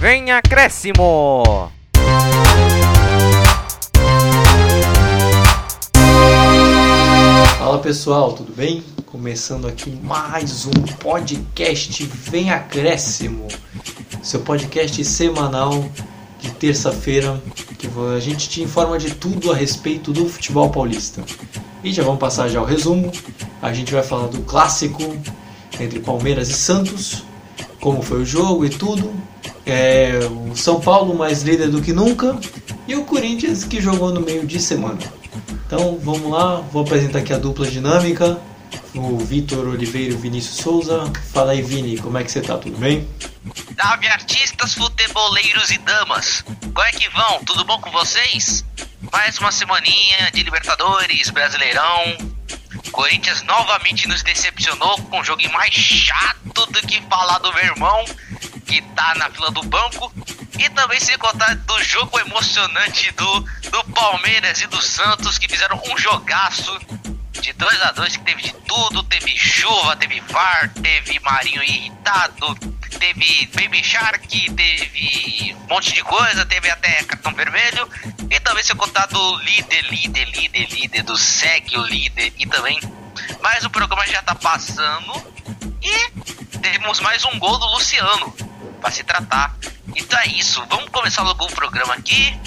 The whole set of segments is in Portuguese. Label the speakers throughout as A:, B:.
A: Vem acréscimo!
B: Fala pessoal, tudo bem? Começando aqui mais um podcast Vem Acréscimo, seu podcast semanal de terça-feira que a gente te informa de tudo a respeito do futebol paulista. E já vamos passar já o resumo. A gente vai falar do clássico entre Palmeiras e Santos, como foi o jogo e tudo. É, o São Paulo mais líder do que nunca e o Corinthians que jogou no meio de semana. Então vamos lá, vou apresentar aqui a dupla dinâmica. O Vitor Oliveira e o Vinícius Souza. Fala aí, Vini, como é que você tá? Tudo bem?
C: Salve artistas, futeboleiros e damas! Como é que vão? Tudo bom com vocês? Mais uma semaninha de Libertadores, Brasileirão. Corinthians novamente nos decepcionou com um jogo mais chato do que falar do meu irmão, que tá na fila do banco. E também sem contar do jogo emocionante do, do Palmeiras e do Santos, que fizeram um jogaço de 2 a 2 que teve de tudo, teve chuva, teve VAR, teve Marinho irritado, teve Baby Shark, teve um monte de coisa, teve até cartão vermelho, e também se contar do líder, líder, líder, líder, do segue o líder, e também, mas o programa já tá passando, e temos mais um gol do Luciano, para se tratar. Então é isso, vamos começar logo o programa aqui.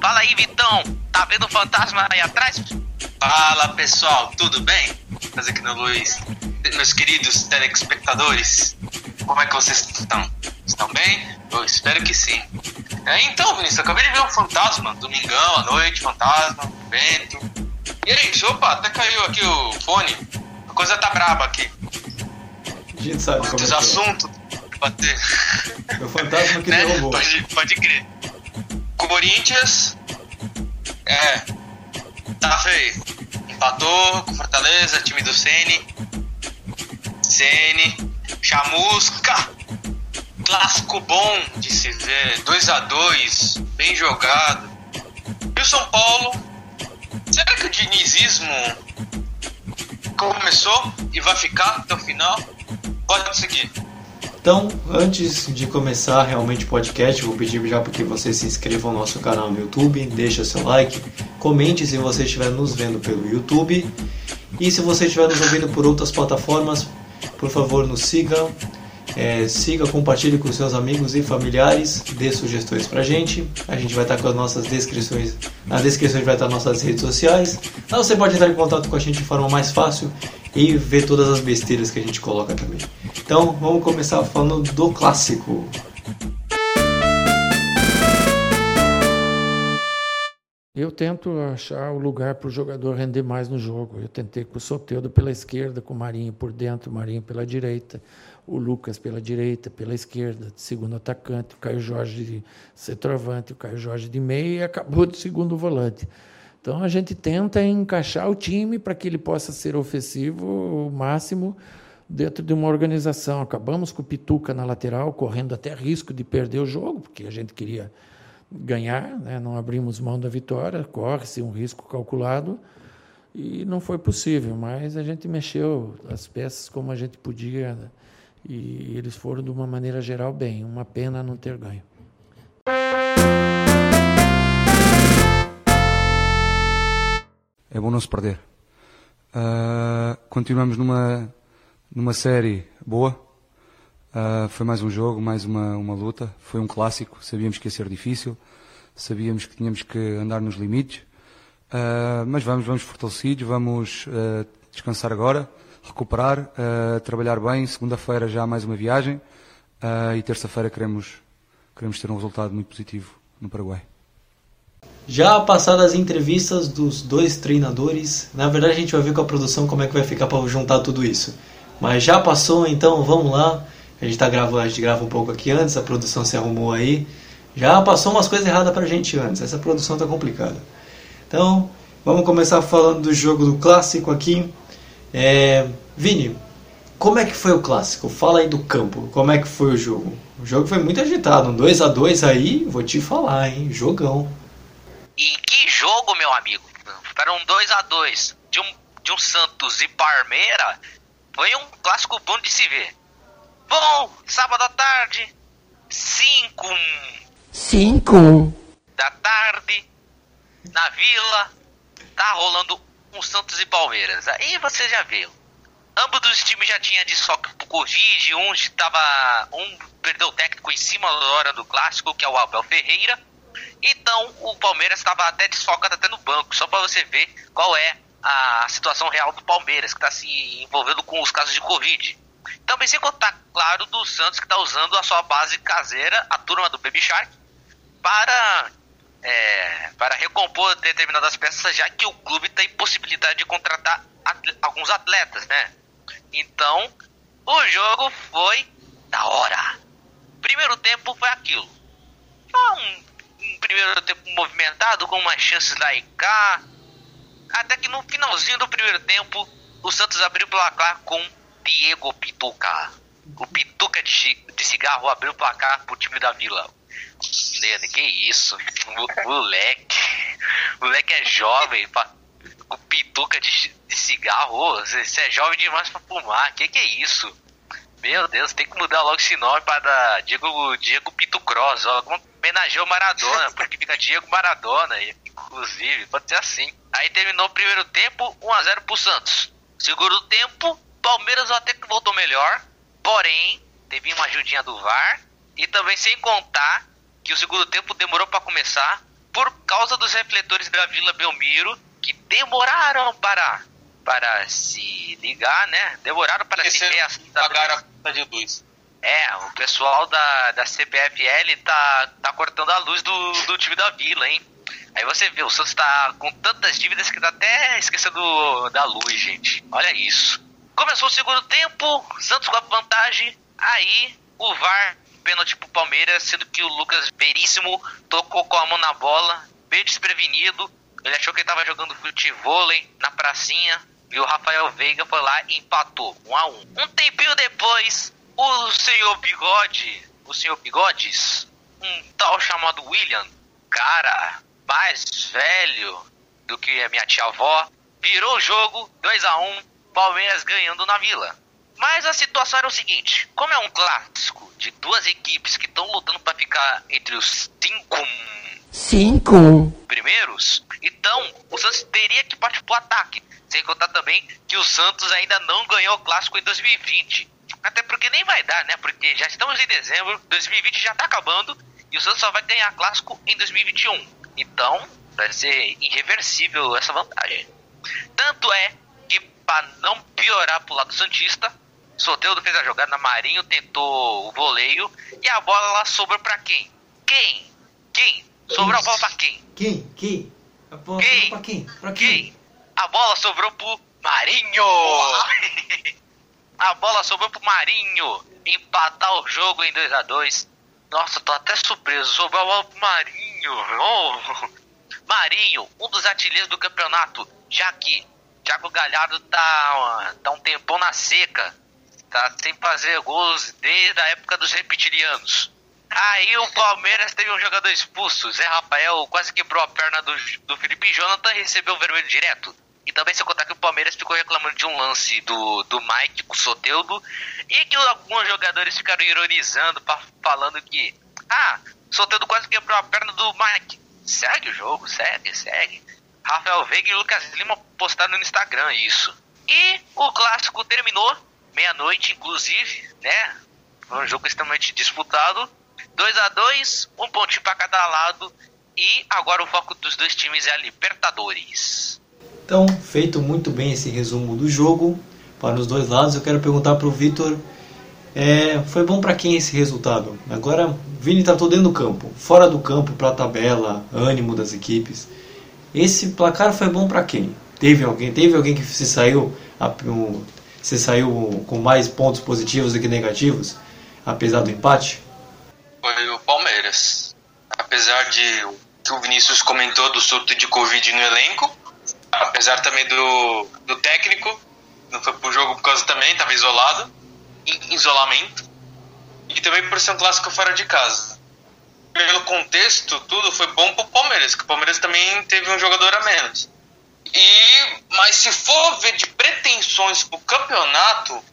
C: Fala aí, Vitão, tá vendo o fantasma aí atrás?
D: Fala pessoal, tudo bem? Fazer aqui no Luiz. Meus queridos telespectadores, como é que vocês estão? Estão bem? Eu espero que sim. É, então, Vinícius, acabei de ver um fantasma, domingão à noite, fantasma, vento. E aí, opa, até caiu aqui o fone. A coisa tá braba aqui.
B: A gente sabe como
D: Muitos
B: é que
D: assuntos
B: é. O fantasma que
D: né?
B: derrubou.
D: Pode, pode crer. Corinthians. É. Tá feio. Empatou com Fortaleza, time do Sene. Sene. Chamusca. Clássico bom de se ver. 2 a 2 Bem jogado. E o São Paulo. Será que o dinizismo começou e vai ficar até o final? Pode seguir.
B: Então, antes de começar realmente o podcast, vou pedir já para que você se inscreva no nosso canal no YouTube, deixa seu like, comente se você estiver nos vendo pelo YouTube e se você estiver nos ouvindo por outras plataformas, por favor nos siga, é, siga, compartilhe com seus amigos e familiares, dê sugestões pra gente. A gente vai estar com as nossas descrições, na descrição vai estar nossas redes sociais. Lá você pode entrar em contato com a gente de forma mais fácil e ver todas as besteiras que a gente coloca também. Então vamos começar falando do clássico.
E: Eu tento achar o lugar para o jogador render mais no jogo. Eu tentei com o Soteldo pela esquerda, com o Marinho por dentro, o Marinho pela direita, o Lucas pela direita, pela esquerda, segundo atacante, o Caio Jorge de centroavante, o Caio Jorge de meia e acabou de segundo volante. Então a gente tenta encaixar o time para que ele possa ser ofensivo o máximo dentro de uma organização. Acabamos com o Pituca na lateral, correndo até risco de perder o jogo, porque a gente queria ganhar, né? não abrimos mão da vitória, corre-se um risco calculado e não foi possível, mas a gente mexeu as peças como a gente podia né? e eles foram de uma maneira geral bem. Uma pena não ter ganho.
F: é bom não se perder. Uh, continuamos numa, numa série boa. Uh, foi mais um jogo, mais uma, uma luta. Foi um clássico. Sabíamos que ia ser difícil. Sabíamos que tínhamos que andar nos limites. Uh, mas vamos, vamos fortalecidos. Vamos descansar agora, recuperar, trabalhar bem. Segunda-feira já mais uma viagem. e terça-feira queremos, queremos ter um resultado muito positivo no Paraguai.
B: Já passadas as entrevistas dos dois treinadores, na verdade a gente vai ver com a produção como é que vai ficar para juntar tudo isso. Mas já passou, então vamos lá. A gente tá gravando, a gente grava um pouco aqui antes, a produção se arrumou aí. Já passou umas coisas erradas pra gente antes, essa produção tá complicada. Então, vamos começar falando do jogo do clássico aqui. É... Vini, como é que foi o clássico? Fala aí do campo, como é que foi o jogo? O jogo foi muito agitado, um 2 a 2 aí, vou te falar, hein, jogão.
C: E que jogo, meu amigo. Para um 2 a 2 de um, de um Santos e Parmeira, foi um clássico bom de se ver. Bom, sábado à tarde, 5 5
E: Cinco.
C: da tarde, na Vila, tá rolando um Santos e Palmeiras. Aí você já viu. Ambos os times já tinham desfoque pro Covid, um estava. Um perdeu o técnico em cima da hora do clássico, que é o Abel Ferreira. Então o Palmeiras estava até desfocado até no banco, só para você ver qual é a situação real do Palmeiras, que está se envolvendo com os casos de Covid. Também sem contar, claro, do Santos que está usando a sua base caseira, a turma do Baby Shark, para, é, para recompor determinadas peças, já que o clube tem possibilidade de contratar alguns atletas, né? Então, o jogo foi da hora. Primeiro tempo foi aquilo. Um, um primeiro tempo movimentado, com umas chances lá e cá. Até que no finalzinho do primeiro tempo, o Santos abriu o placar com Diego Pituca. O Pituca de, de cigarro abriu o placar pro time da Vila. Lene, que isso? O moleque. O moleque é jovem. pa- Com pituca de, de cigarro. Você é jovem demais pra fumar. Que que é isso? Meu Deus, tem que mudar logo esse nome para Diego, Diego Pito Cross. Ó, homenageou o Maradona, porque fica Diego Maradona, inclusive. Pode ser assim. Aí terminou o primeiro tempo, 1x0 pro Santos. Segundo tempo, Palmeiras até que voltou melhor. Porém, teve uma ajudinha do VAR. E também sem contar que o segundo tempo demorou para começar por causa dos refletores da Vila Belmiro que demoraram para para se ligar, né? Demoraram para se
D: de
C: reacender.
D: pagar a conta de luz.
C: É, o pessoal da, da CPFL tá, tá cortando a luz do, do time da Vila, hein? Aí você vê, o Santos tá com tantas dívidas que tá até esquecendo da luz, gente. Olha isso. Começou o segundo tempo, Santos com a vantagem. Aí o VAR, pênalti pro Palmeiras, sendo que o Lucas Veríssimo tocou com a mão na bola, meio desprevenido. Ele achou que ele tava jogando futevôlei na pracinha. E o Rafael Veiga foi lá e empatou, um a um. Um tempinho depois, o senhor Bigode, o senhor Bigodes, um tal chamado William, cara mais velho do que a minha tia-avó, virou o jogo 2 a 1 Palmeiras ganhando na Vila. Mas a situação era o seguinte: como é um clássico de duas equipes que estão lutando para ficar entre os cinco
E: Cinco.
C: primeiros, então o Santos teria que partir pro ataque. Sem contar também que o Santos ainda não ganhou o clássico em 2020. Até porque nem vai dar, né? Porque já estamos em dezembro, 2020 já tá acabando e o Santos só vai ganhar clássico em 2021. Então, vai ser irreversível essa vantagem. Tanto é para não piorar pro lado Santista, Soteldo fez a jogada, Marinho tentou o voleio e a bola lá sobrou pra quem? Quem? Quem? Sobrou a bola pra quem?
B: Quem? Quem? A bola
C: Quem?
B: pra quem? Pra quem?
C: Quem? A bola sobrou pro Marinho! a bola sobrou pro Marinho empatar o jogo em 2 a 2 Nossa, tô até surpreso. Sobrou a bola pro Marinho. Oh. Marinho, um dos artilheiros do campeonato, já que Thiago Galhardo tá, tá um tempão na seca. Tá sem fazer gols desde a época dos reptilianos. Aí o Palmeiras teve um jogador expulso. Zé Rafael quase quebrou a perna do, do Felipe Jonathan e recebeu o vermelho direto. E também se contar que o Palmeiras ficou reclamando de um lance do, do Mike com o Soteudo. E que alguns jogadores ficaram ironizando, pa- falando que. Ah, Soteudo quase quebrou a perna do Mike. Segue o jogo, segue, segue. Rafael Veiga e Lucas Lima postaram no Instagram isso. E o clássico terminou, meia-noite inclusive, né? Foi um jogo extremamente disputado. 2 a 2 um pontinho para cada lado. E agora o foco dos dois times é a Libertadores.
B: Então, feito muito bem esse resumo do jogo para os dois lados, eu quero perguntar para o Vitor: é, foi bom para quem esse resultado? Agora, Vini está todo dentro do campo, fora do campo para a tabela, ânimo das equipes. Esse placar foi bom para quem? Teve alguém, teve alguém que se saiu, se saiu com mais pontos positivos do que negativos, apesar do empate?
D: Foi o Palmeiras. Apesar de que o Vinícius comentou do surto de Covid no elenco, apesar também do, do técnico, não foi pro jogo por causa também, estava isolado, em isolamento, e também por ser um clássico fora de casa. Pelo contexto, tudo foi bom pro Palmeiras, que o Palmeiras também teve um jogador a menos. E, mas se for ver de pretensões pro campeonato,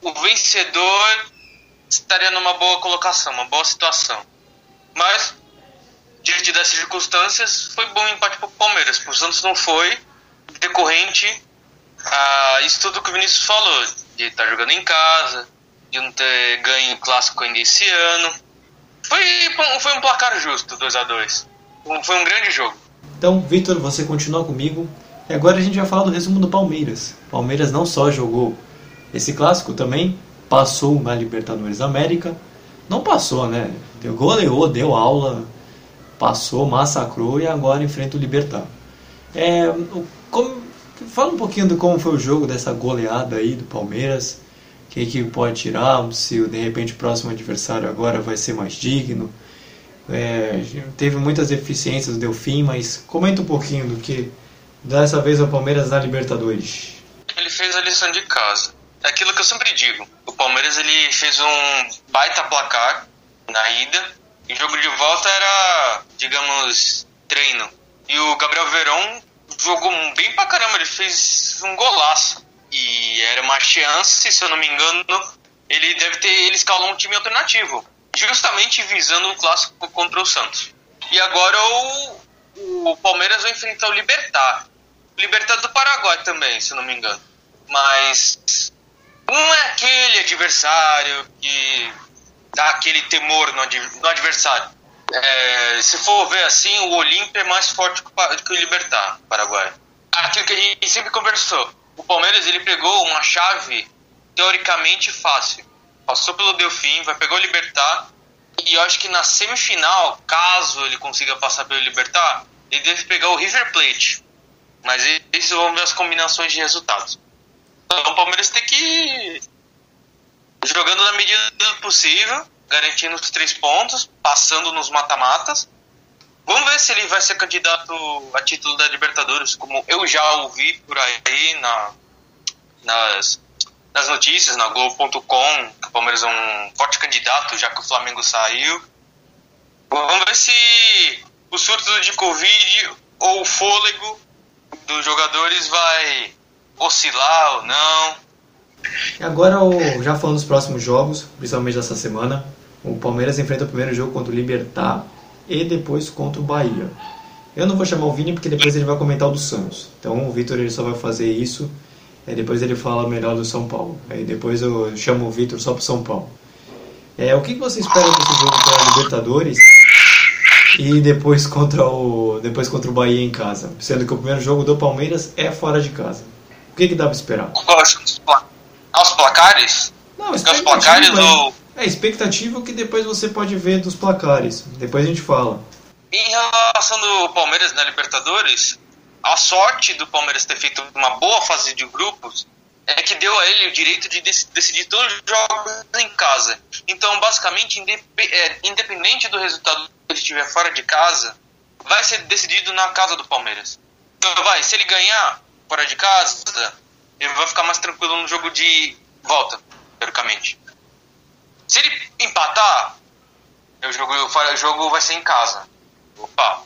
D: o vencedor estaria numa boa colocação, uma boa situação. Mas, diante das circunstâncias, foi bom empate para o Palmeiras. Para o Santos não foi, decorrente a isso tudo que o Vinícius falou, de estar tá jogando em casa, de não ter ganho o clássico ainda esse ano. Foi, foi um placar justo, 2 a 2 Foi um grande jogo.
B: Então, Vitor, você continua comigo. E agora a gente vai falar do resumo do Palmeiras. Palmeiras não só jogou esse clássico, também passou na Libertadores América. Não passou, né? Deu, goleou, deu aula, passou, massacrou e agora enfrenta o Libertar. É, como, fala um pouquinho de como foi o jogo dessa goleada aí do Palmeiras. O que, que pode tirar? Se de repente o próximo adversário agora vai ser mais digno. É, teve muitas deficiências, deu fim, mas comenta um pouquinho do que dessa vez o Palmeiras na Libertadores.
D: Ele fez a lição de casa. É aquilo que eu sempre digo. O Palmeiras ele fez um baita placar na ida e o jogo de volta era, digamos, treino. E o Gabriel Verón jogou bem pra caramba, ele fez um golaço. E era uma chance, se eu não me engano, ele deve ter. Ele escalou um time alternativo justamente visando o clássico contra o Santos. E agora o, o Palmeiras vai enfrentar o Libertar. O Libertar do Paraguai também, se não me engano. Mas não é aquele adversário que dá aquele temor no, no adversário. É, se for ver assim, o Olímpia é mais forte que o Libertar, Paraguai. Aquilo que a gente sempre conversou. O Palmeiras ele pegou uma chave teoricamente fácil passou pelo Delfim, vai pegar o Libertar. E eu acho que na semifinal, caso ele consiga passar pelo Libertar, ele deve pegar o River Plate. Mas esses vão ver as combinações de resultados. Então o Palmeiras tem que ir jogando na medida do possível, garantindo os três pontos, passando nos mata-matas. Vamos ver se ele vai ser candidato a título da Libertadores, como eu já ouvi por aí na, nas nas notícias, na Globo.com, que o Palmeiras é um forte candidato, já que o Flamengo saiu. Vamos ver se o surto de Covid ou o fôlego dos jogadores vai oscilar ou não.
B: Agora, já falando dos próximos jogos, principalmente dessa semana, o Palmeiras enfrenta o primeiro jogo contra o Libertar e depois contra o Bahia. Eu não vou chamar o Vini porque depois ele vai comentar o do Santos. Então o Vitor ele só vai fazer isso Aí depois ele fala melhor do São Paulo. Aí depois eu chamo o Vitor só pro São Paulo. É, o que você espera desse jogo para Libertadores e depois contra o depois contra o Bahia em casa, sendo que o primeiro jogo do Palmeiras é fora de casa. O que, que dá para esperar?
D: Aos placares?
B: Não, os placares do... É expectativa que depois você pode ver dos placares. Depois a gente fala.
D: Em relação do Palmeiras na Libertadores, a sorte do Palmeiras ter feito uma boa fase de grupos é que deu a ele o direito de decidir todos os jogos em casa. Então, basicamente, é, independente do resultado que ele estiver fora de casa, vai ser decidido na casa do Palmeiras. Então, vai, se ele ganhar fora de casa, ele vai ficar mais tranquilo no jogo de volta, teoricamente. Se ele empatar, o jogo, o jogo vai ser em casa. Opa.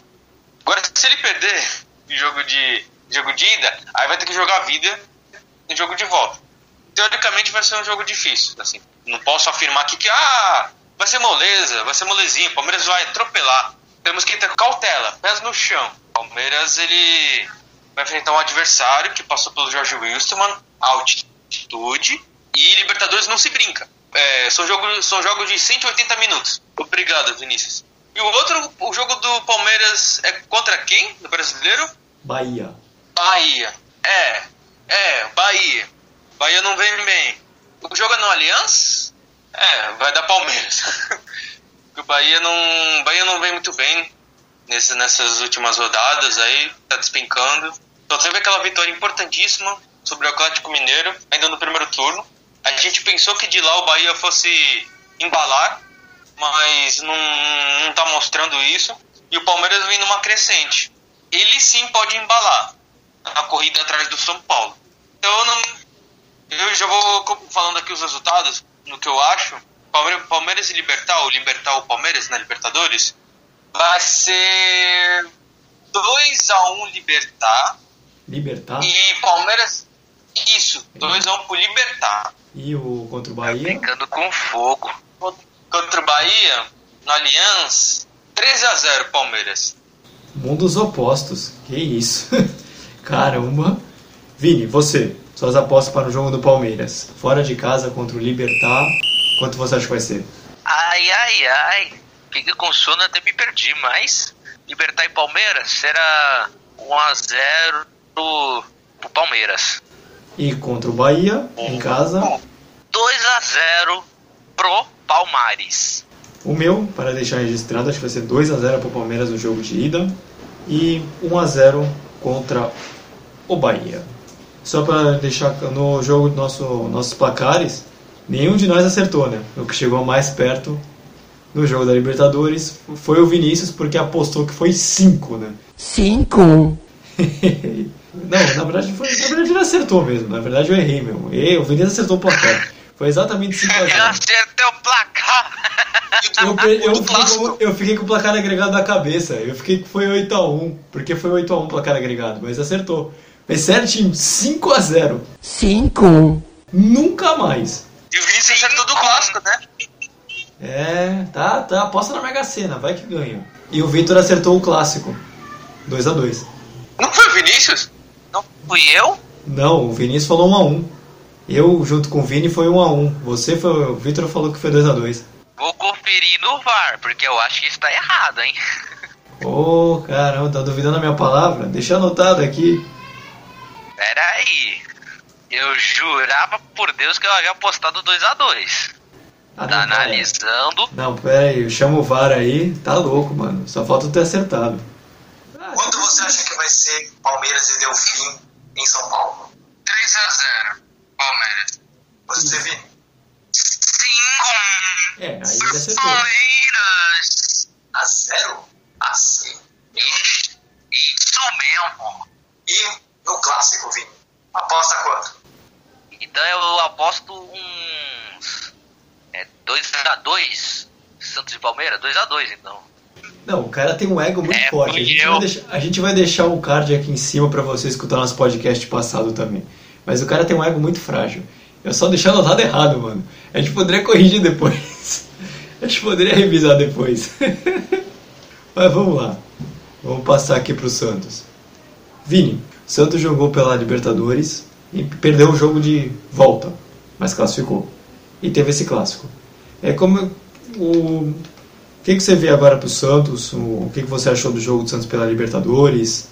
D: Agora, se ele perder, jogo de jogo de ida, aí vai ter que jogar a vida em jogo de volta. Teoricamente vai ser um jogo difícil, assim. Não posso afirmar aqui que ah, vai ser moleza, vai ser molezinho, o Palmeiras vai atropelar. Temos que ter cautela, pés no chão. Palmeiras ele vai enfrentar um adversário que passou pelo Jorge Wilstermann, altitude e Libertadores não se brinca. É, são, jogos, são jogos de 180 minutos. Obrigado, Vinícius. E o outro, o jogo do Palmeiras é contra quem? Do brasileiro?
B: Bahia.
D: Bahia. É. É, Bahia. Bahia não vem bem. O jogo é no Allianz? É, vai dar Palmeiras. o Bahia não, Bahia não vem muito bem nesse, nessas últimas rodadas aí, tá despencando. Só teve aquela vitória importantíssima sobre o Atlético Mineiro, ainda no primeiro turno. A gente pensou que de lá o Bahia fosse embalar, mas não, não tá mostrando isso. E o Palmeiras vem numa crescente. Ele sim pode embalar na corrida atrás do São Paulo. Então eu não. Eu já vou falando aqui os resultados, no que eu acho. Palmeiras e Libertar, ou Libertar o Palmeiras na Libertadores, vai ser 2x1 Libertar.
B: Libertar?
D: E Palmeiras. Isso, 2x1 pro Libertar.
B: E o contra o Bahia?
C: Tá brincando com fogo
D: contra o Bahia, no Allianz, 13 a 0 Palmeiras.
B: Mundos opostos. Que isso. Caramba. Vini, você. Suas apostas para o jogo do Palmeiras. Fora de casa contra o Libertar. Quanto você acha que vai ser?
C: Ai, ai, ai. Fiquei com sono até me perdi, mas Libertar e Palmeiras será 1x0 pro, pro Palmeiras.
B: E contra o Bahia, em casa.
C: 2x0 pro Palmares.
B: O meu, para deixar registrado, acho que vai ser 2x0 para o Palmeiras no jogo de ida. E 1x0 contra o Bahia. Só para deixar no jogo nosso, nossos placares, nenhum de nós acertou, né? O que chegou mais perto no jogo da Libertadores foi o Vinícius, porque apostou que foi 5, né?
E: 5.
B: Não, na verdade, foi, na verdade ele acertou mesmo. Na verdade eu errei, meu. E, o Vinícius acertou o placar. Foi exatamente 5 a
C: Eu
B: 0
C: acertei o placar.
B: eu, eu, fiquei com, eu fiquei com o placar agregado na cabeça. Eu fiquei que foi 8x1. Porque foi 8x1 o placar agregado, mas acertou. Mas certinho, 5x0.
E: 5.
B: Nunca mais.
D: E o Vinícius acertou do clássico, né?
B: É, tá, tá. Aposta na Mega Sena, vai que ganha. E o Vitor acertou o clássico. 2x2.
D: Não foi o Vinícius?
C: Fui eu?
B: Não, o Vinícius falou 1x1. Eu, junto com o Vini, foi 1x1. Você foi. O Vitor falou que foi 2x2.
C: Vou conferir no VAR, porque eu acho que isso tá errado, hein?
B: Ô, caramba, tá duvidando da minha palavra? Deixa anotado aqui.
C: Pera aí. Eu jurava por Deus que eu havia apostado 2x2.
B: Ah,
C: Tá
B: não,
C: analisando.
B: Não, pera aí, chama o VAR aí. Tá louco, mano. Só falta eu ter acertado.
G: Quanto você acha que vai ser Palmeiras e Delfim em São Paulo?
D: 3 a 0 Palmeiras.
G: Você vê?
C: 5
B: É, aí ele acertou.
C: Palmeiras.
G: A zero? A sim.
C: Isso mesmo.
G: E no clássico, Vini? Aposta quanto?
C: Então eu aposto uns. É 2x2. Santos e Palmeiras? 2x2 então.
B: Não, o cara tem um ego muito
C: É,
B: forte. A gente,
C: eu-
B: vai deixar, a gente vai deixar o card aqui em cima pra você escutar nosso podcast passado também. Mas o cara tem um ego muito frágil. Eu só deixei anotado errado, mano. A gente poderia corrigir depois. A gente poderia revisar depois. Mas vamos lá. Vamos passar aqui pro Santos. Vini, o Santos jogou pela Libertadores e perdeu o jogo de volta, mas classificou. E teve esse clássico. É como o o que, que você vê agora pro Santos? O, o que, que você achou do jogo do Santos pela Libertadores?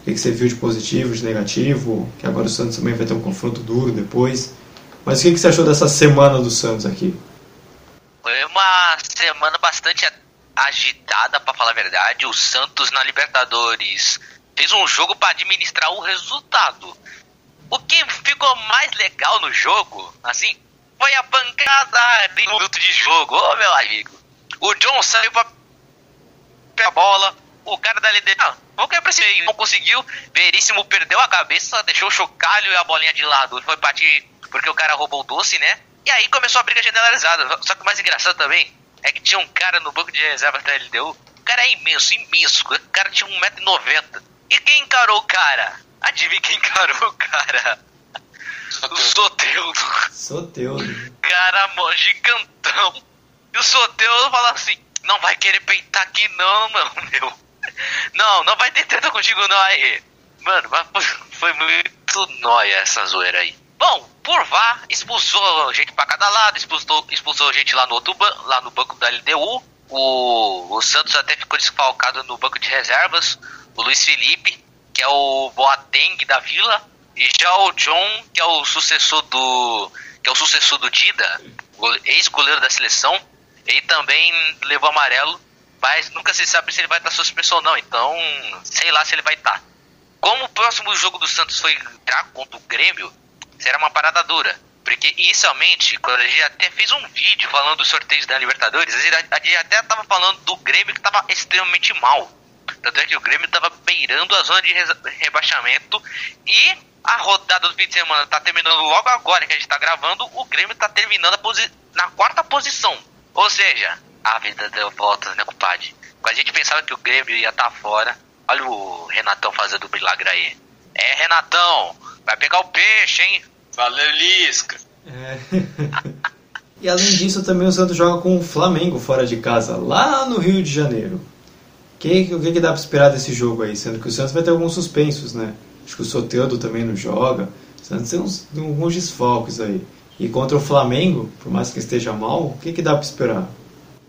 B: O que, que você viu de positivo, de negativo? Que agora o Santos também vai ter um confronto duro depois. Mas o que, que você achou dessa semana do Santos aqui?
C: Foi uma semana bastante agitada, pra falar a verdade. O Santos na Libertadores fez um jogo pra administrar o resultado. O que ficou mais legal no jogo, assim, foi a pancada um minuto de jogo. Ô meu amigo, o John saiu pra pegar a bola. O cara da LD, não, vamos que é aí. Não conseguiu. Veríssimo perdeu a cabeça, deixou o chocalho e a bolinha de lado. Foi partir porque o cara roubou o doce, né? E aí começou a briga generalizada. Só que o mais engraçado também é que tinha um cara no banco de reserva da LDU. O cara é imenso, imenso. O cara tinha 1,90m. E quem encarou o cara? Adivinha quem encarou o cara? O Soteudo.
B: Soteudo.
C: Cara, mó gigantão. E o Soteudo fala assim: Não vai querer peitar aqui, não, não, meu. Não, não vai ter treta contigo, não. Aí, mano, foi- muito nóia essa zoeira aí. Bom, por vá, expulsou gente pra cada lado, expulsou, expulsou gente lá no outro lá no banco da LDU. O, o Santos até ficou desfalcado no banco de reservas. O Luiz Felipe, que é o Boateng da Vila, e já o John, que é o sucessor do que é o sucessor do Dida, gole- ex-goleiro da seleção, ele também levou amarelo, mas nunca se sabe se ele vai estar suspenso ou não. Então, sei lá se ele vai estar. Como o próximo jogo do Santos foi contra o Grêmio, será uma parada dura. Porque inicialmente, quando a gente até fez um vídeo falando dos sorteios da Libertadores, a gente até estava falando do Grêmio que estava extremamente mal. Tanto é que o Grêmio estava beirando a zona de rebaixamento e a rodada do fim de semana está terminando logo agora que a gente está gravando. O Grêmio está terminando na quarta posição. Ou seja, a vida deu voltas, né, compadre? Quando a gente pensava que o Grêmio ia estar fora, olha o Renatão fazendo milagre aí. É, Renatão, vai pegar o peixe, hein?
D: Valeu, Lisca.
B: É. e além disso, também o Santos joga com o Flamengo fora de casa, lá no Rio de Janeiro. Que, o que, que dá para esperar desse jogo aí? Sendo que o Santos vai ter alguns suspensos, né? Acho que o Soteudo também não joga. O Santos tem uns, alguns desfalques aí. E contra o Flamengo, por mais que esteja mal, o que, que dá para esperar?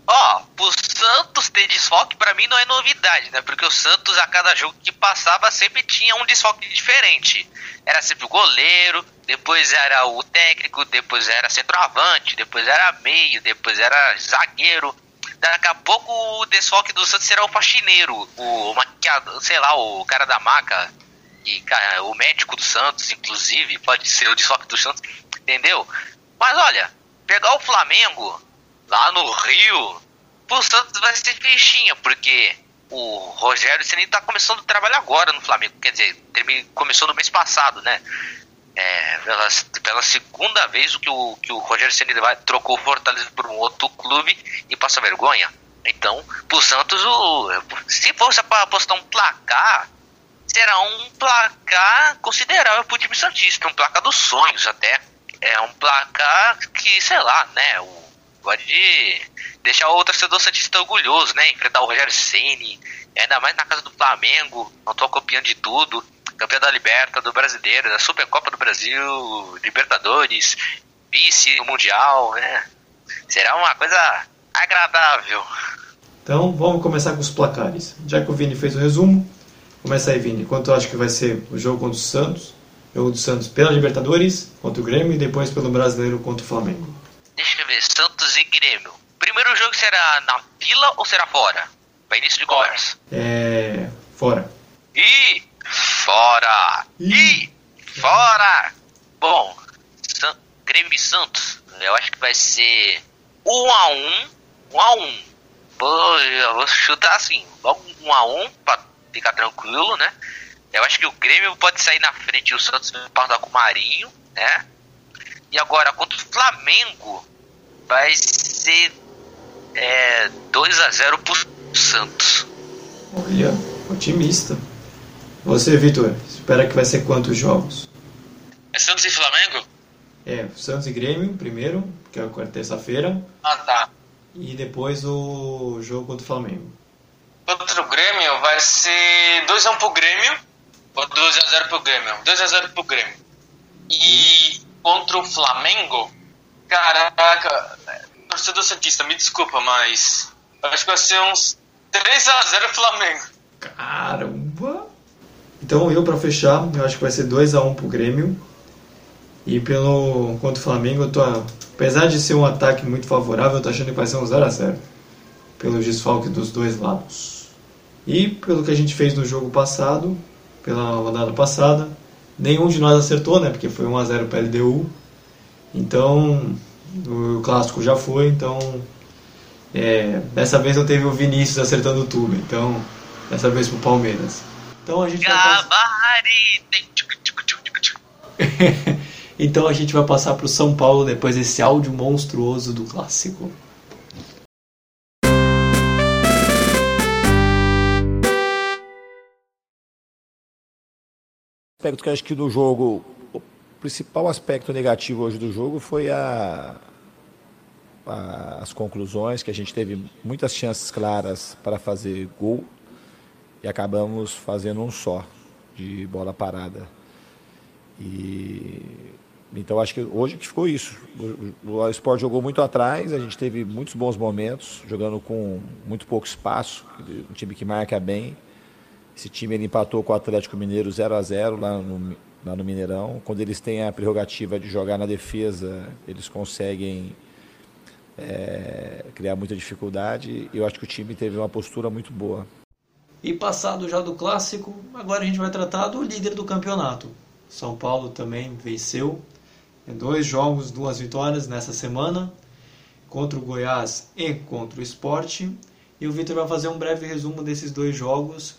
C: Ó, pro Santos ter desfalque pra mim não é novidade, né? Porque o Santos a cada jogo que passava sempre tinha um desfalque diferente. Era sempre o goleiro, depois era o técnico, depois era centroavante, depois era meio, depois era zagueiro. Daqui a pouco o desfalque do Santos será o faxineiro, o maquiador, sei lá, o cara da maca, e, o médico do Santos, inclusive, pode ser o desfalque do Santos, entendeu? Mas olha, pegar o Flamengo lá no Rio, pro Santos vai ser fichinha, porque o Rogério Ceni tá começando o trabalho agora no Flamengo, quer dizer, começou no mês passado, né? É, pela, pela, segunda vez o que o, que o Rogério Ceni trocou o Fortaleza por um outro clube e passa vergonha. Então, pro Santos, o, se fosse para apostar um placar, será um placar considerável pro time Santista, um placar dos sonhos até. É um placar que, sei lá, né, o, pode deixar o torcedor Santista orgulhoso, né, enfrentar o Rogério Ceni, ainda mais na casa do Flamengo, não tô copiando de tudo, campeão da Liberta, do Brasileiro, da Supercopa do Brasil, Libertadores, vice mundial, né? Será uma coisa agradável.
B: Então vamos começar com os placares. Já que o Vini fez o resumo, começa aí, Vini. Quanto acha que vai ser o jogo contra o Santos? Jogo do Santos pela Libertadores, contra o Grêmio e depois pelo Brasileiro contra o Flamengo.
C: Deixa eu ver, Santos e Grêmio. Primeiro jogo será na Vila ou será fora? Para início de conversa.
B: É. fora.
C: E fora! E fora! Bom, San, Grêmio e Santos, eu acho que vai ser 1 um a 1 um, 1 um a 1 vou, eu vou chutar assim, logo 1 a 1 pra ficar tranquilo, né? Eu acho que o Grêmio pode sair na frente e o Santos vai passar com o Marinho, né? E agora, contra o Flamengo, vai ser é, 2 a 0 pro Santos.
B: Olha, otimista. Você, Vitor, espera que vai ser quantos jogos?
D: É Santos e Flamengo?
B: É, Santos e Grêmio, primeiro, que é a terça-feira.
D: Ah, tá.
B: E depois o jogo contra o Flamengo.
D: Contra o Grêmio vai ser 2x1 pro Grêmio 2x0 pro Grêmio? 2x0 pro Grêmio. E contra o Flamengo, caraca, torcedor Santista, me desculpa, mas acho que vai ser uns 3x0 Flamengo.
B: Caramba! Então eu para fechar, eu acho que vai ser 2 a 1 pro Grêmio. E pelo contra o Flamengo, eu tô, apesar de ser um ataque muito favorável, eu tô achando que vai ser um 0 a 0 pelo desfalque dos dois lados. E pelo que a gente fez no jogo passado, pela rodada passada, nenhum de nós acertou, né? Porque foi 1 a 0 para LDU. Então, o clássico já foi, então é, dessa vez não teve o Vinícius acertando tudo, então dessa vez pro Palmeiras. Então a gente vai passar... então a gente vai passar para o São Paulo depois desse áudio monstruoso do clássico.
H: Aspecto que acho que do jogo, o principal aspecto negativo hoje do jogo foi a, a, as conclusões, que a gente teve muitas chances claras para fazer gol e acabamos fazendo um só de bola parada. E então acho que hoje que ficou isso. O, Sport jogou muito atrás, a gente teve muitos bons momentos, jogando com muito pouco espaço, um time que marca bem. Esse time ele empatou com o Atlético Mineiro 0 a 0 lá no, lá no Mineirão. Quando eles têm a prerrogativa de jogar na defesa, eles conseguem é, criar muita dificuldade. Eu acho que o time teve uma postura muito boa.
B: E passado já do clássico, agora a gente vai tratar do líder do campeonato. São Paulo também venceu. Dois jogos, duas vitórias nessa semana, contra o Goiás e contra o Esporte. E o Vitor vai fazer um breve resumo desses dois jogos.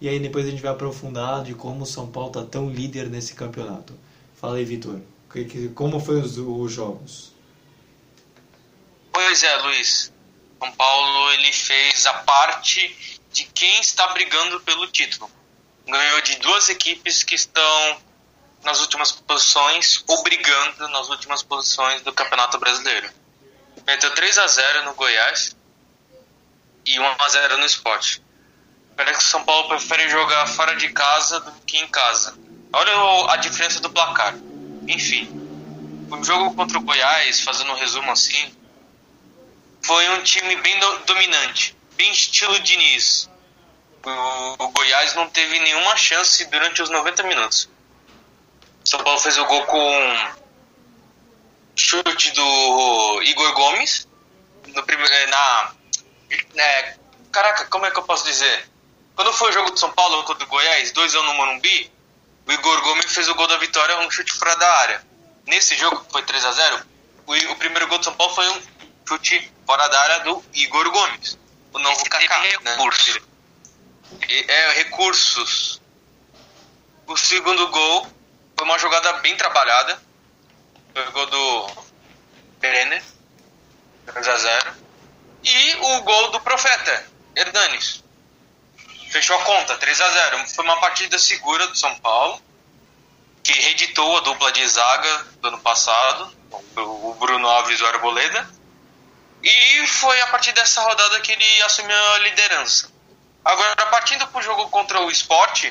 B: E aí depois a gente vai aprofundar de como o São Paulo está tão líder nesse campeonato. Fala aí, Vitor. Como foram os, os jogos?
D: Pois é, Luiz. São Paulo ele fez a parte de quem está brigando pelo título. Ganhou de duas equipes que estão nas últimas posições ou brigando nas últimas posições do Campeonato Brasileiro. Meteu 3 a 0 no Goiás e 1 a 0 no Sport. Parece que o São Paulo prefere jogar fora de casa do que em casa. Olha a diferença do placar. Enfim, o jogo contra o Goiás, fazendo um resumo assim, foi um time bem do- dominante, bem estilo Diniz. O, o Goiás não teve nenhuma chance durante os 90 minutos. São Paulo fez o gol com chute do Igor Gomes no primeiro na é, caraca, como é que eu posso dizer? Quando foi o jogo do São Paulo contra o Goiás, 2x1 no Morumbi, o Igor Gomes fez o gol da vitória, um chute fora da área. Nesse jogo, que foi 3x0, o, o primeiro gol do São Paulo foi um chute fora da área do Igor Gomes. O novo
C: Esse
D: Kaká.
C: recurso.
D: Né? E- É, recursos. O segundo gol foi uma jogada bem trabalhada. Foi o gol do Brenner. 2x0. E o gol do Profeta, Hernanes. Fechou a conta, 3 a 0 Foi uma partida segura do São Paulo, que reeditou a dupla de zaga do ano passado, o Bruno Alves e o Arboleda. E foi a partir dessa rodada que ele assumiu a liderança. Agora, partindo para o jogo contra o Sport,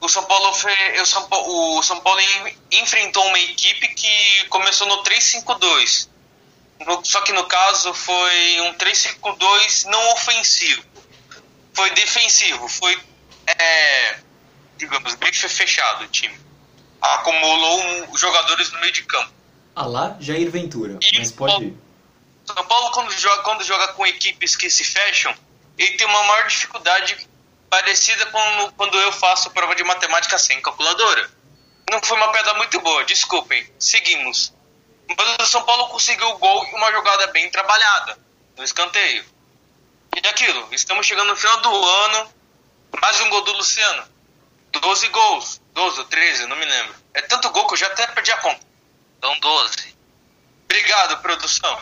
D: o São Paulo, fe- o São Paulo, o São Paulo en- enfrentou uma equipe que começou no 3-5-2. No- Só que no caso foi um 3-5-2 não ofensivo. Foi defensivo, foi, é, digamos, bem fe- fechado o time. Acumulou um- jogadores no meio de campo.
B: Ah lá, Jair Ventura.
D: E
B: Mas pode ir.
D: São Paulo, quando joga, quando joga com equipes que se fecham, ele tem uma maior dificuldade parecida com quando eu faço prova de matemática sem calculadora. Não foi uma pedra muito boa, desculpem. Seguimos. Mas o São Paulo conseguiu o gol e uma jogada bem trabalhada no escanteio. Aquilo, estamos chegando no final do ano, mais um gol do Luciano. 12 gols, 12 ou 13, não me lembro. É tanto gol que eu já até perdi a conta.
C: São 12.
D: Obrigado, produção.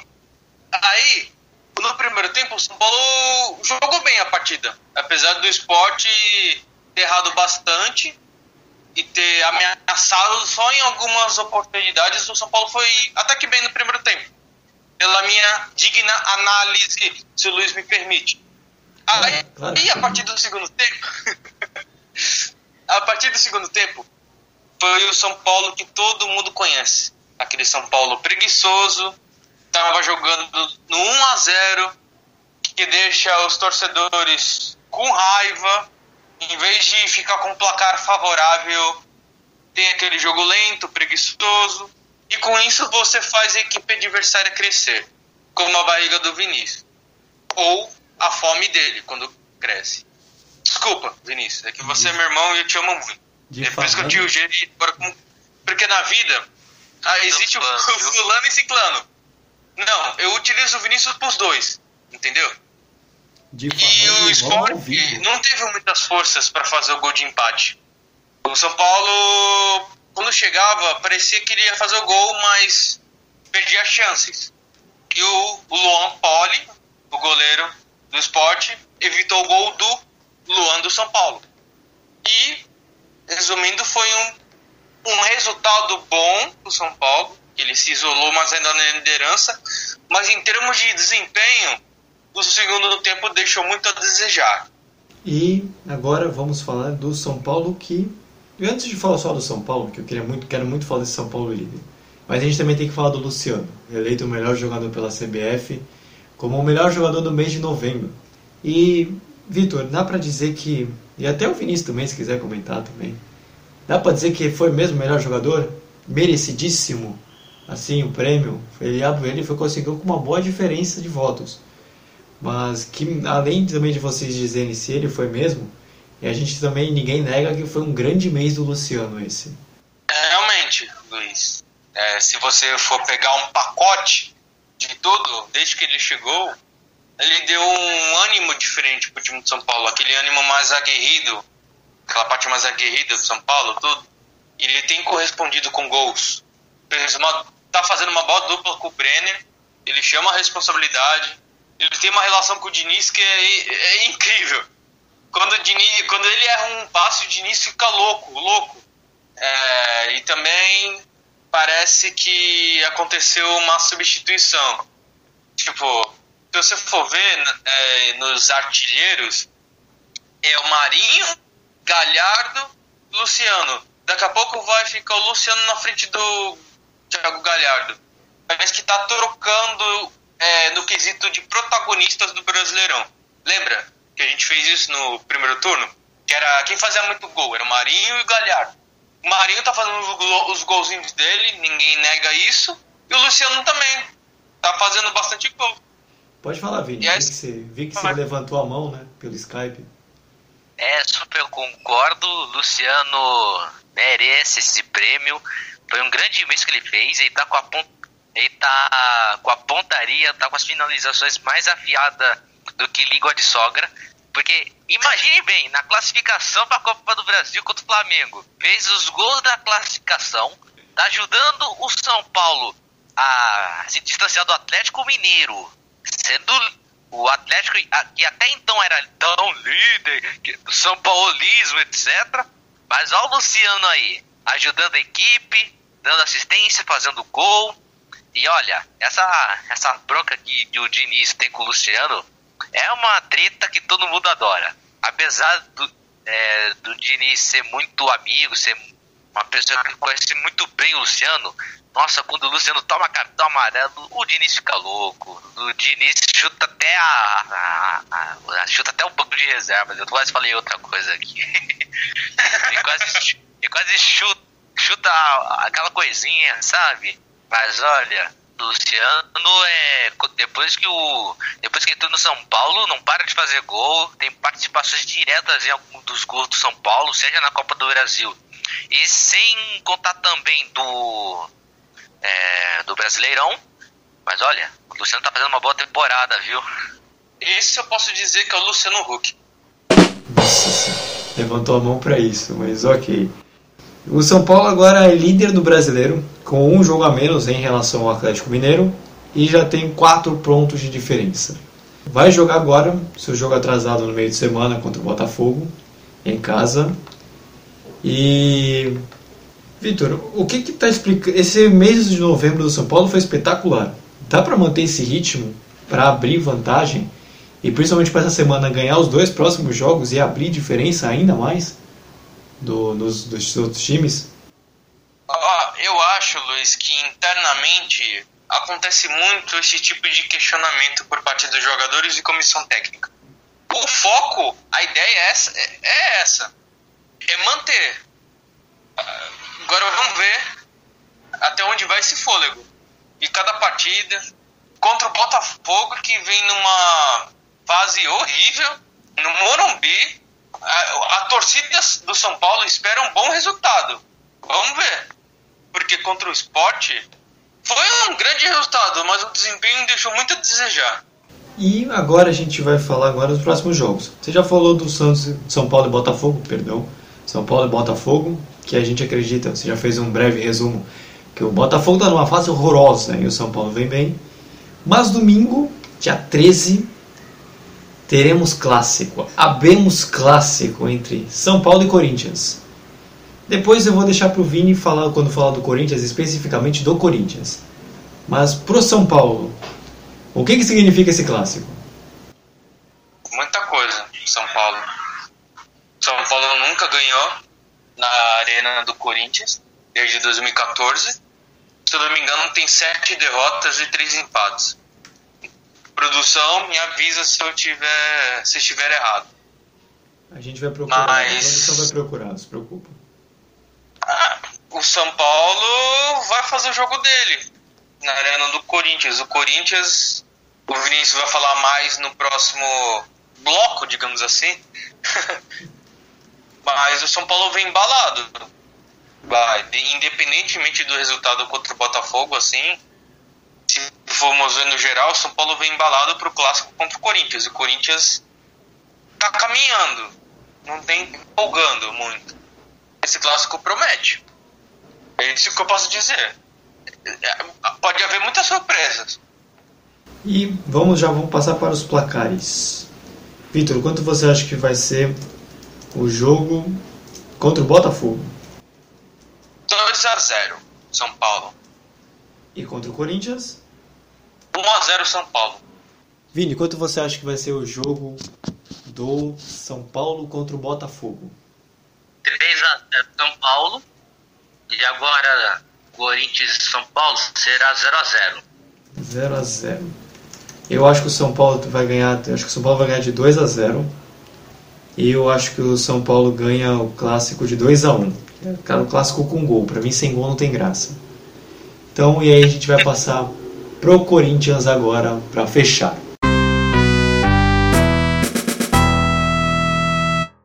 D: Aí, no primeiro tempo, o São Paulo jogou bem a partida. Apesar do esporte ter errado bastante e ter ameaçado só em algumas oportunidades, o São Paulo foi até que bem no primeiro tempo. Pela minha digna análise, se o Luiz me permite. Aí,
B: Claro.
D: e a partir do segundo tempo, a partir do segundo tempo, foi o São Paulo que todo mundo conhece. Aquele São Paulo preguiçoso, estava jogando no 1 a 0 que deixa os torcedores com raiva, em vez de ficar com um placar favorável, tem aquele jogo lento, preguiçoso, e com isso você faz a equipe adversária crescer, como a barriga do Vinícius, ou a fome dele quando cresce. Desculpa, Vinícius, é que você é meu irmão e eu te amo muito.
B: De
D: é por isso que eu te ugei agora com... Porque na vida ah, existe o, o fulano e ciclano. Não, eu utilizo o Vinícius pros dois, entendeu?
B: De
D: E o Sport
B: vivo.
D: não teve muitas forças para fazer o gol de empate. O São Paulo, quando chegava, parecia que ele ia fazer o gol, mas perdia chances. E o, o Luan Poli, o goleiro do Sport, evitou o gol do Luan do São Paulo. E, resumindo, foi um, um resultado bom do São Paulo, ele se isolou, mas ainda na liderança. Mas em termos de desempenho, o segundo tempo deixou muito a desejar.
B: E agora vamos falar do São Paulo que. e Antes de falar só do São Paulo, que eu queria muito, quero muito falar desse São Paulo líder. Mas a gente também tem que falar do Luciano, eleito o melhor jogador pela CBF, como o melhor jogador do mês de novembro. E, Vitor, dá pra dizer que. E até o Vinícius também, se quiser comentar também. Dá pra dizer que foi mesmo o melhor jogador? Merecidíssimo. Assim, o prêmio. Ele, ele foi, conseguiu com uma boa diferença de votos mas que além também de vocês dizerem se ele foi mesmo, e a gente também ninguém nega que foi um grande mês do Luciano esse.
D: É, realmente, Luiz, é, se você for pegar um pacote de tudo, desde que ele chegou, ele deu um ânimo diferente pro time de São Paulo, aquele ânimo mais aguerrido, aquela parte mais aguerrida do São Paulo, tudo. E ele tem correspondido com gols. Uma, tá fazendo uma boa dupla com o Brenner, ele chama a responsabilidade, ele tem uma relação com o Diniz que é, é incrível. Quando, Diniz, quando ele erra um passe, o Diniz fica louco, louco. É, e também parece que aconteceu uma substituição. Tipo, se você for ver é, nos artilheiros, é o Marinho, Galhardo, Luciano. Daqui a pouco vai ficar o Luciano na frente do Thiago Galhardo. Parece que tá trocando é, no quesito de protagonistas do Brasileirão. Lembra que a gente fez isso no primeiro turno? Que era quem fazia muito gol, era o Marinho e o Galhardo. O Marinho tá fazendo os, os golzinhos dele, ninguém nega isso. E o Luciano também. Tá fazendo bastante gol.
B: Pode falar, Vini.
D: Yes.
B: Vi que você, vi que você levantou a mão, né? Pelo Skype.
C: É, super concordo. Luciano merece esse prêmio. Foi um grande mês que ele fez. Ele tá com a, pon- ele tá com a pontaria, tá com as finalizações mais afiadas do que língua de sogra. Porque imagine bem, na classificação para a Copa do Brasil contra o Flamengo, fez os gols da classificação, tá ajudando o São Paulo a se distanciar do Atlético Mineiro, sendo o Atlético que até então era tão líder, São Paulismo, etc. Mas olha o Luciano aí, ajudando a equipe, dando assistência, fazendo gol. E olha, essa, essa bronca que o Diniz tem com o Luciano é uma treta que todo mundo adora. Apesar do, é, do Diniz ser muito amigo, ser uma pessoa que conhece muito bem o Luciano, nossa, quando o Luciano toma cartão amarelo, o Diniz fica louco. O Diniz chuta até a, a- a- chuta até o banco de reservas. Eu quase falei outra coisa aqui. ele quase, ele quase chuta, chuta aquela coisinha, sabe? Mas olha, Luciano é depois que o depois que entrou no São Paulo, não para de fazer gol, tem participações diretas em algum dos gols do São Paulo, seja na Copa do Brasil. E sem contar também do é, do Brasileirão. Mas olha, o Luciano tá fazendo uma boa temporada, viu?
D: Esse eu posso dizer que é o Luciano Huck.
B: Nossa senhora. Levantou a mão pra isso, mas ok. O São Paulo agora é líder do brasileiro, com um jogo a menos em relação ao Atlético Mineiro e já tem quatro pontos de diferença. Vai jogar agora, seu jogo atrasado no meio de semana contra o Botafogo, em casa. E. Vitor, o que que tá explicando? Esse mês de novembro do São Paulo foi espetacular. Dá para manter esse ritmo para abrir vantagem e principalmente para essa semana ganhar os dois próximos jogos e abrir diferença ainda mais do, dos, dos outros times?
D: Ah, eu acho, Luiz, que internamente acontece muito esse tipo de questionamento por parte dos jogadores e comissão técnica. O foco, a ideia é essa, é, é essa, é manter. Agora vamos ver até onde vai esse fôlego. E cada partida contra o Botafogo que vem numa fase horrível no Morumbi. A, a torcida do São Paulo espera um bom resultado. Vamos ver. Porque contra o esporte foi um grande resultado, mas o desempenho deixou muito a desejar.
B: E agora a gente vai falar agora dos próximos jogos. Você já falou do Santos, São Paulo e Botafogo, perdão. São Paulo e Botafogo, que a gente acredita, você já fez um breve resumo, que o Botafogo está numa fase horrorosa e o São Paulo vem bem. Mas domingo, dia 13, teremos clássico. Abemos clássico entre São Paulo e Corinthians. Depois eu vou deixar para o Vini falar, quando falar do Corinthians, especificamente do Corinthians. Mas pro São Paulo, o que, que significa esse clássico?
D: Muita coisa, São Paulo. São Paulo nunca ganhou na arena do Corinthians desde 2014. Se eu não me engano, tem sete derrotas e três empates. Produção, me avisa se eu tiver, se estiver errado.
B: A gente vai procurar,
D: Mas-
B: a produção vai procurar, não se preocupa.
D: Ah, o São Paulo vai fazer o jogo dele na arena do Corinthians. O Corinthians, o Vinícius vai falar mais no próximo bloco, digamos assim. Mas o São Paulo vem embalado. Vai, de- independentemente do resultado contra o Botafogo, assim, se formos ver no geral, o São Paulo vem embalado pro clássico contra o Corinthians. O Corinthians tá caminhando, não tem empolgando muito esse clássico promete. É isso que eu posso dizer. Pode haver muitas surpresas.
B: E vamos já vamos passar para os placares. Vitor, quanto você acha que vai ser o jogo contra o Botafogo
D: 2 a 0 São Paulo.
B: e contra o Corinthians?
D: 1 a 0 São Paulo.
B: Vini, quanto você acha que vai ser o jogo do São Paulo contra o Botafogo.
C: 3x0 São Paulo. E agora Corinthians e São Paulo será 0x0.
B: 0 a 0 Eu acho que o São Paulo vai ganhar. Eu acho que o São Paulo vai ganhar de 2 a 0 E eu acho que o São Paulo ganha o clássico de 2 a 1 Cara, o clássico com gol. Pra mim, sem gol não tem graça. Então, e aí a gente vai passar pro Corinthians agora para fechar.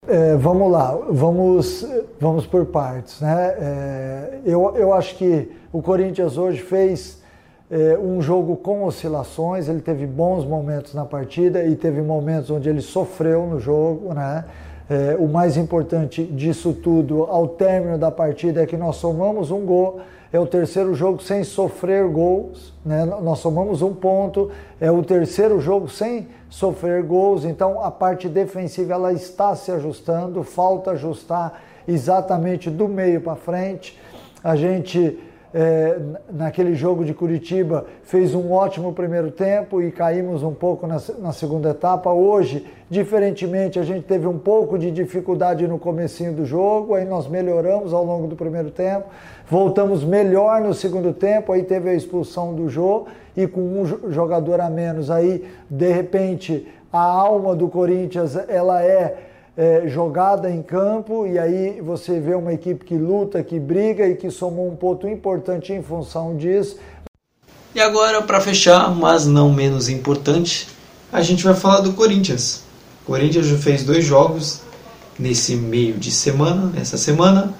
I: É, vamos lá, vamos, vamos por partes. Né? É, eu, eu acho que o Corinthians hoje fez é, um jogo com oscilações, ele teve bons momentos na partida e teve momentos onde ele sofreu no jogo. Né? É, o mais importante disso tudo, ao término da partida, é que nós somamos um gol é o terceiro jogo sem sofrer gols, né? nós somamos um ponto, é o terceiro jogo sem sofrer gols, então a parte defensiva ela está se ajustando, falta ajustar exatamente do meio para frente. A gente é, naquele jogo de Curitiba, fez um ótimo primeiro tempo e caímos um pouco na, na, segunda etapa. Hoje, diferentemente, a gente teve um pouco de dificuldade no comecinho do jogo, aí nós melhoramos ao longo do primeiro tempo, voltamos melhor no segundo tempo, aí teve a expulsão do Jô e com um jogador a menos, aí de repente a alma do Corinthians ela é é, jogada em campo e aí você vê uma equipe que luta, que briga e que somou um ponto importante em função disso.
B: E agora, para fechar, mas não menos importante, a gente vai falar do Corinthians. O Corinthians já fez dois jogos nesse meio de semana, essa semana.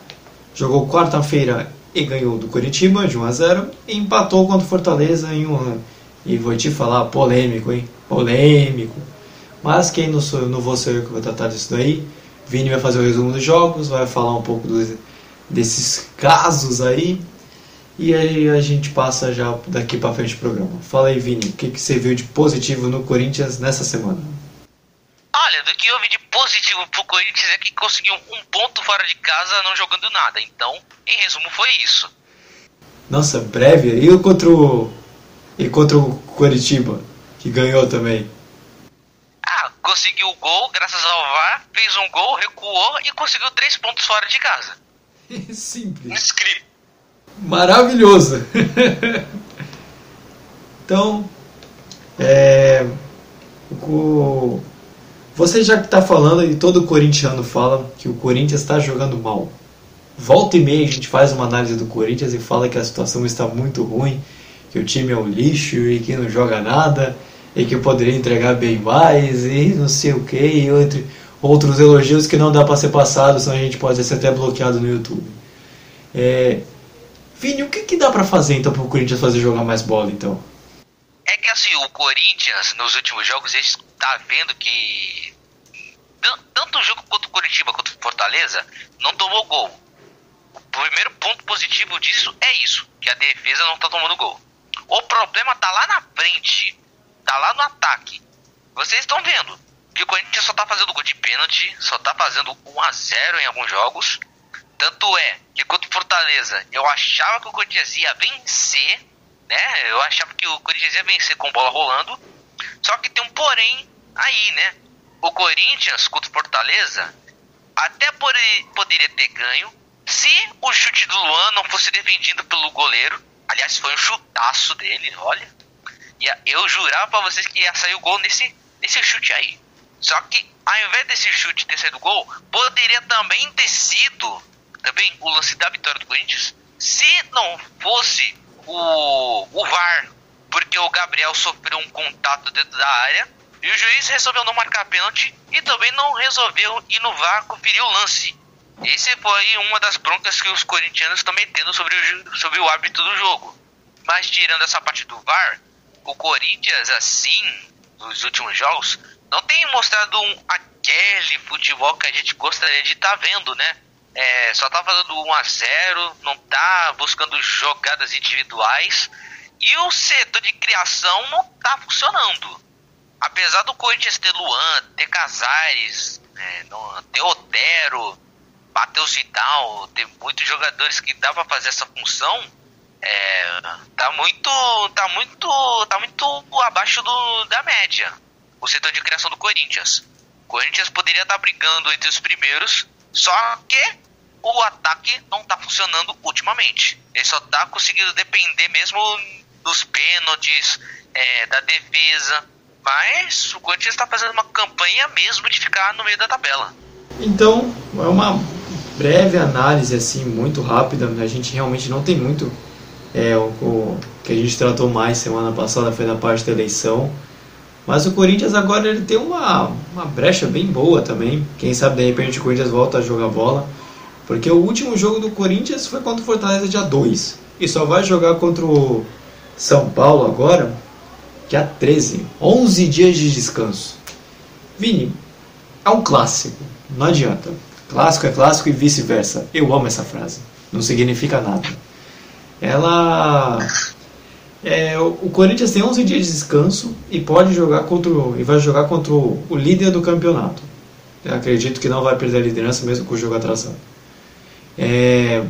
B: Jogou quarta-feira e ganhou do Curitiba de 1 a 0 e empatou contra o Fortaleza em um e vou te falar polêmico, hein? Polêmico. Mas quem não, sou, não vou ser eu que vou tratar disso daí. Vini vai fazer o resumo dos jogos, vai falar um pouco dos, desses casos aí. E aí a gente passa já daqui para frente o programa. Fala aí, Vini, o que, que você viu de positivo no Corinthians nessa semana?
C: Olha, do que houve de positivo pro Corinthians é que conseguiu um ponto fora de casa não jogando nada. Então, em resumo, foi isso.
B: Nossa, breve. E contra o, e contra o Coritiba, que ganhou também?
C: Conseguiu o gol graças ao VAR, fez um gol, recuou e conseguiu três pontos fora de casa.
B: Simples.
C: Inscrito.
B: Maravilhoso. então, é, o, você já que está falando e todo corintiano fala que o Corinthians está jogando mal. Volta e meia a gente faz uma análise do Corinthians e fala que a situação está muito ruim, que o time é um lixo e que não joga nada e que poderia entregar bem mais e não sei o que, e entre outros elogios que não dá para ser passado, senão a gente pode ser até bloqueado no YouTube. É... Vini, o que, que dá para fazer então para o Corinthians fazer jogar mais bola então?
C: É que assim, o Corinthians nos últimos jogos está vendo que tanto o jogo quanto o Curitiba quanto o Fortaleza não tomou gol. O primeiro ponto positivo disso é isso, que a defesa não está tomando gol. O problema está lá na frente tá lá no ataque. Vocês estão vendo que o Corinthians só tá fazendo gol de pênalti, só tá fazendo 1 a 0 em alguns jogos. Tanto é que contra o Fortaleza eu achava que o Corinthians ia vencer, né? Eu achava que o Corinthians ia vencer com bola rolando. Só que tem um porém aí, né? O Corinthians contra o Fortaleza até poderia ter ganho se o chute do Luan não fosse defendido pelo goleiro. Aliás, foi um chutaço dele, olha. Eu jurava pra vocês que ia sair o gol nesse, nesse chute aí. Só que ao invés desse chute ter saído gol, poderia também ter sido também o lance da vitória do Corinthians se não fosse o, o VAR, porque o Gabriel sofreu um contato dentro da área e o juiz resolveu não marcar pênalti e também não resolveu ir no VAR conferir o lance. Esse foi uma das broncas que os corintianos estão metendo sobre o, sobre o árbitro do jogo. Mas tirando essa parte do VAR, o Corinthians, assim, nos últimos jogos, não tem mostrado um, aquele futebol que a gente gostaria de estar tá vendo, né? É, só tá fazendo 1 a 0 não tá buscando jogadas individuais e o setor de criação não tá funcionando. Apesar do Corinthians ter Luan, ter Casares, né, ter Otero, Matheus Vidal, ter muitos jogadores que dá para fazer essa função, é, tá muito tá muito tá muito abaixo do, da média o setor de criação do Corinthians O Corinthians poderia estar brigando entre os primeiros, só que o ataque não está funcionando ultimamente. Ele só está conseguindo depender mesmo dos pênaltis, é, da defesa. Mas o Corinthians está fazendo uma campanha mesmo de ficar no meio da tabela.
B: Então, é uma breve análise assim, muito rápida. A gente realmente não tem muito. É, o, o que a gente tratou mais semana passada foi na parte da eleição. Mas o Corinthians agora ele tem uma, uma brecha bem boa também. Quem sabe de repente o Corinthians volta a jogar bola. Porque o último jogo do Corinthians foi contra o Fortaleza dia 2. E só vai jogar contra o São Paulo agora, dia 13. 11 dias de descanso. Vini, é um clássico. Não adianta. Clássico é clássico e vice-versa. Eu amo essa frase. Não significa nada. Ela. É, o Corinthians tem 11 dias de descanso e pode jogar contra o, e vai jogar contra o, o líder do campeonato. Eu acredito que não vai perder a liderança mesmo com o jogo atrasado. É,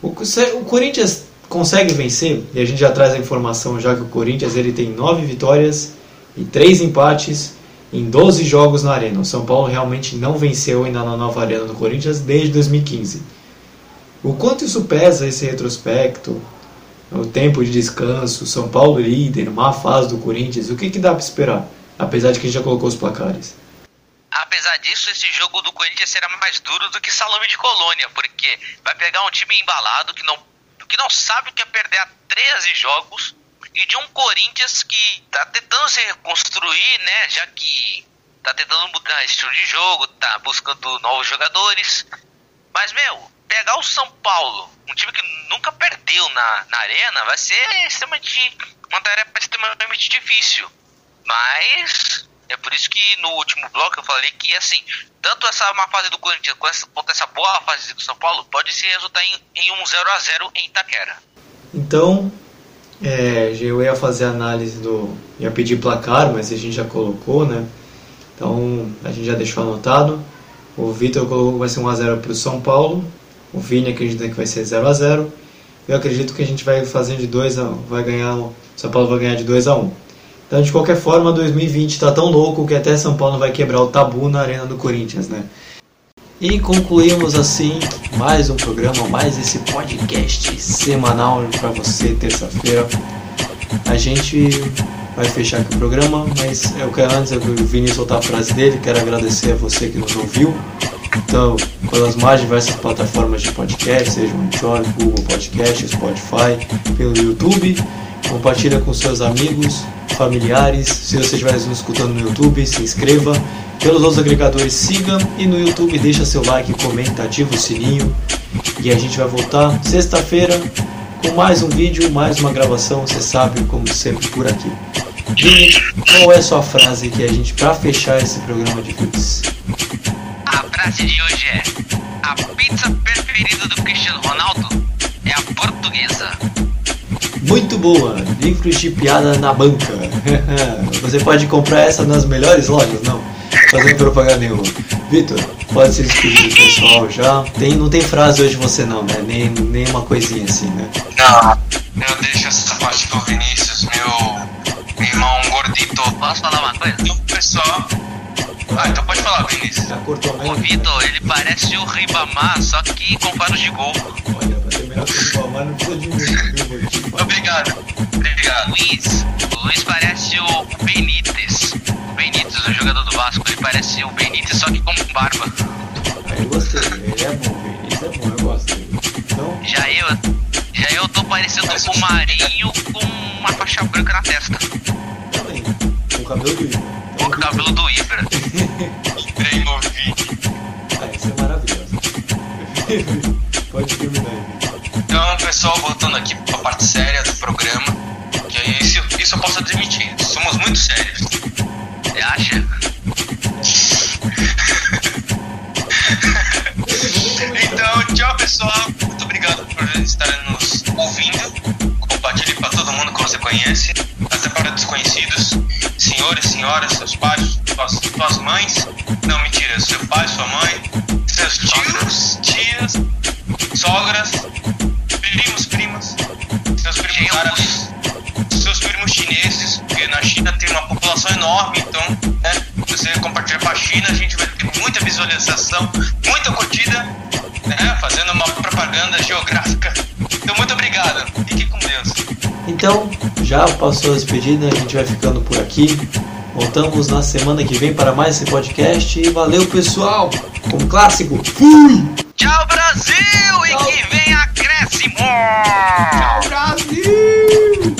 B: o, o, Corinthians consegue vencer e a gente já traz a informação já que o Corinthians ele tem 9 vitórias e 3 empates em 12 jogos na arena. O São Paulo realmente não venceu ainda na nova arena do Corinthians desde 2015. O quanto isso pesa esse retrospecto, o tempo de descanso, São Paulo líder, má fase do Corinthians, o que, que dá para esperar? Apesar de que já colocou os placares.
C: Apesar disso, esse jogo do Corinthians será mais duro do que salame de colônia, porque vai pegar um time embalado que não, que não sabe o que é perder a 13 jogos e de um Corinthians que está tentando se reconstruir, né? Já que está tentando mudar estilo de jogo, está buscando novos jogadores. Mas, meu, pegar o São Paulo, um time que nunca perdeu na, na arena, vai ser extremamente, uma tarefa extremamente difícil. Mas é por isso que no último bloco eu falei que, assim, tanto essa má fase do Corinthians quanto essa boa fase do São Paulo pode se resultar em, em um 0 a 0 em Itaquera.
B: Então, é, eu ia fazer a análise do. ia pedir placar, mas a gente já colocou, né? Então a gente já deixou anotado. O Vitor colocou que vai ser 1x0 para o São Paulo. O Vini acredita que vai ser 0x0. Eu acredito que a gente vai fazer de 2 a 1. Vai ganhar. O São Paulo vai ganhar de 2 a 1. Então, de qualquer forma, 2020 está tão louco que até São Paulo vai quebrar o tabu na arena do Corinthians, né? E concluímos assim mais um programa, mais esse podcast semanal para você, terça-feira. A gente vai fechar aqui o programa, mas eu quero antes do Vinícius soltar a frase dele, quero agradecer a você que nos ouviu. Então, pelas mais diversas plataformas de podcast, seja o Anchor, Google Podcast, Spotify, pelo YouTube. Compartilha com seus amigos, familiares. Se você estiver nos escutando no YouTube, se inscreva pelos outros agregadores, siga e no YouTube deixa seu like, comenta, ativa o sininho. E a gente vai voltar sexta-feira com mais um vídeo, mais uma gravação, você sabe, como sempre por aqui. Vini, qual é a sua frase que a gente, para fechar esse programa de quiz?
C: A frase de hoje é: A pizza preferida do Cristiano Ronaldo é a portuguesa.
B: Muito boa, livros de piada na banca. Você pode comprar essa nas melhores lojas, não? fazendo propaganda nenhuma. Vitor, pode se despedir do pessoal já. Tem, não tem frase hoje você não, né? Nem, nem uma coisinha assim, né?
D: Não, eu deixo essa parte pro Vinícius, meu, meu irmão gordito.
C: Posso falar uma coisa?
D: Então, pessoal. Ah, então pode falar, Vinícius.
B: Cortou
C: O Vitor, ele parece o Ribamar, só que com faros de gol.
D: Obrigado. Obrigado.
C: Luiz, o Luiz parece o Benítez. O Benítez, o jogador do Vasco, ele parece o Benítez, só que com barba.
B: Eu gostei, ele é bom, Benítez é bom, eu gosto dele. Então,
C: Já eu, já eu tô parecendo o Marinho com uma faixa branca na testa.
B: Cabelo do Ibra.
C: O cabelo do Ibra.
D: Novinho.
B: Ah, isso é maravilhoso. pode terminar aí.
D: Então, pessoal, voltando aqui pra parte séria do programa, que isso, isso eu posso admitir, somos muito sérios.
C: Você acha?
D: Então, tchau, pessoal. Muito obrigado por estarem nos ouvindo. Compartilhe para todo mundo que você conhece, até para desconhecidos. Senhores, senhoras, seus pais, suas, suas mães. Não, mentira, seu pai, sua mãe, seus tios, tias, sogras, primos, primas, seus primos árabes, seus primos chineses, porque na China tem uma população enorme, então, né, você compartilha com a China, a gente vai ter muita visualização, muita curtida, né? Fazendo uma propaganda geográfica. Então, muito obrigado.
B: Então, já passou a despedida, a gente vai ficando por aqui. Voltamos na semana que vem para mais esse podcast. E valeu, pessoal! Como clássico, fui!
C: Tchau, Brasil! Tchau. E que vem acréscimo! Tchau, Brasil!